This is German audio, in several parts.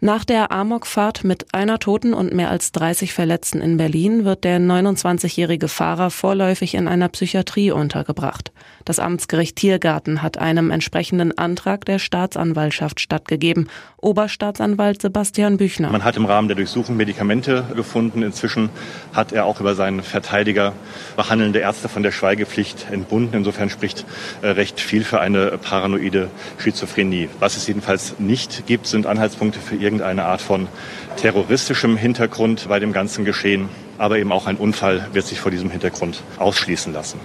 Nach der Amokfahrt mit einer Toten und mehr als 30 Verletzten in Berlin wird der 29-jährige Fahrer vorläufig in einer Psychiatrie untergebracht. Das Amtsgericht Tiergarten hat einem entsprechenden Antrag der Staatsanwaltschaft stattgegeben. Oberstaatsanwalt Sebastian Büchner. Man hat im Rahmen der Durchsuchung Medikamente gefunden. Inzwischen hat er auch über seinen Verteidiger behandelnde Ärzte von der Schweigepflicht entbunden. Insofern spricht äh, recht viel für eine paranoide Schizophrenie. Was es jedenfalls nicht gibt, sind Anhaltspunkte für irgendeine Art von terroristischem Hintergrund bei dem ganzen Geschehen. Aber eben auch ein Unfall wird sich vor diesem Hintergrund ausschließen lassen.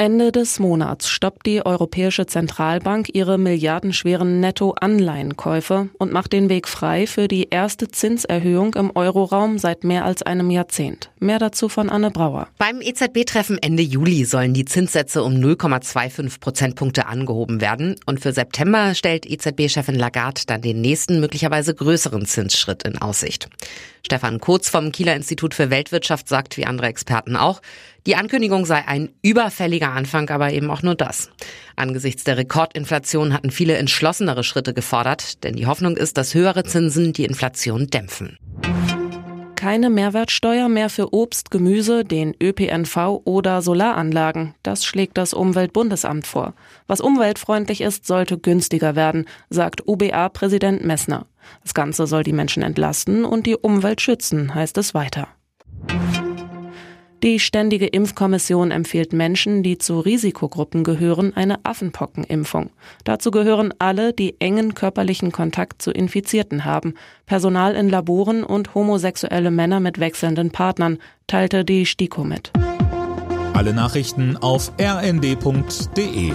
Ende des Monats stoppt die Europäische Zentralbank ihre milliardenschweren Netto-Anleihenkäufe und macht den Weg frei für die erste Zinserhöhung im Euroraum seit mehr als einem Jahrzehnt. Mehr dazu von Anne Brauer. Beim EZB-Treffen Ende Juli sollen die Zinssätze um 0,25 Prozentpunkte angehoben werden. Und für September stellt EZB-Chefin Lagarde dann den nächsten, möglicherweise größeren Zinsschritt in Aussicht. Stefan Kurz vom Kieler Institut für Weltwirtschaft sagt, wie andere Experten auch, die Ankündigung sei ein überfälliger Anfang, aber eben auch nur das. Angesichts der Rekordinflation hatten viele entschlossenere Schritte gefordert, denn die Hoffnung ist, dass höhere Zinsen die Inflation dämpfen keine Mehrwertsteuer mehr für Obst, Gemüse, den ÖPNV oder Solaranlagen. Das schlägt das Umweltbundesamt vor. Was umweltfreundlich ist, sollte günstiger werden, sagt UBA-Präsident Messner. Das Ganze soll die Menschen entlasten und die Umwelt schützen, heißt es weiter. Die Ständige Impfkommission empfiehlt Menschen, die zu Risikogruppen gehören, eine Affenpockenimpfung. Dazu gehören alle, die engen körperlichen Kontakt zu Infizierten haben, Personal in Laboren und homosexuelle Männer mit wechselnden Partnern, teilte die STIKO mit. Alle Nachrichten auf rnd.de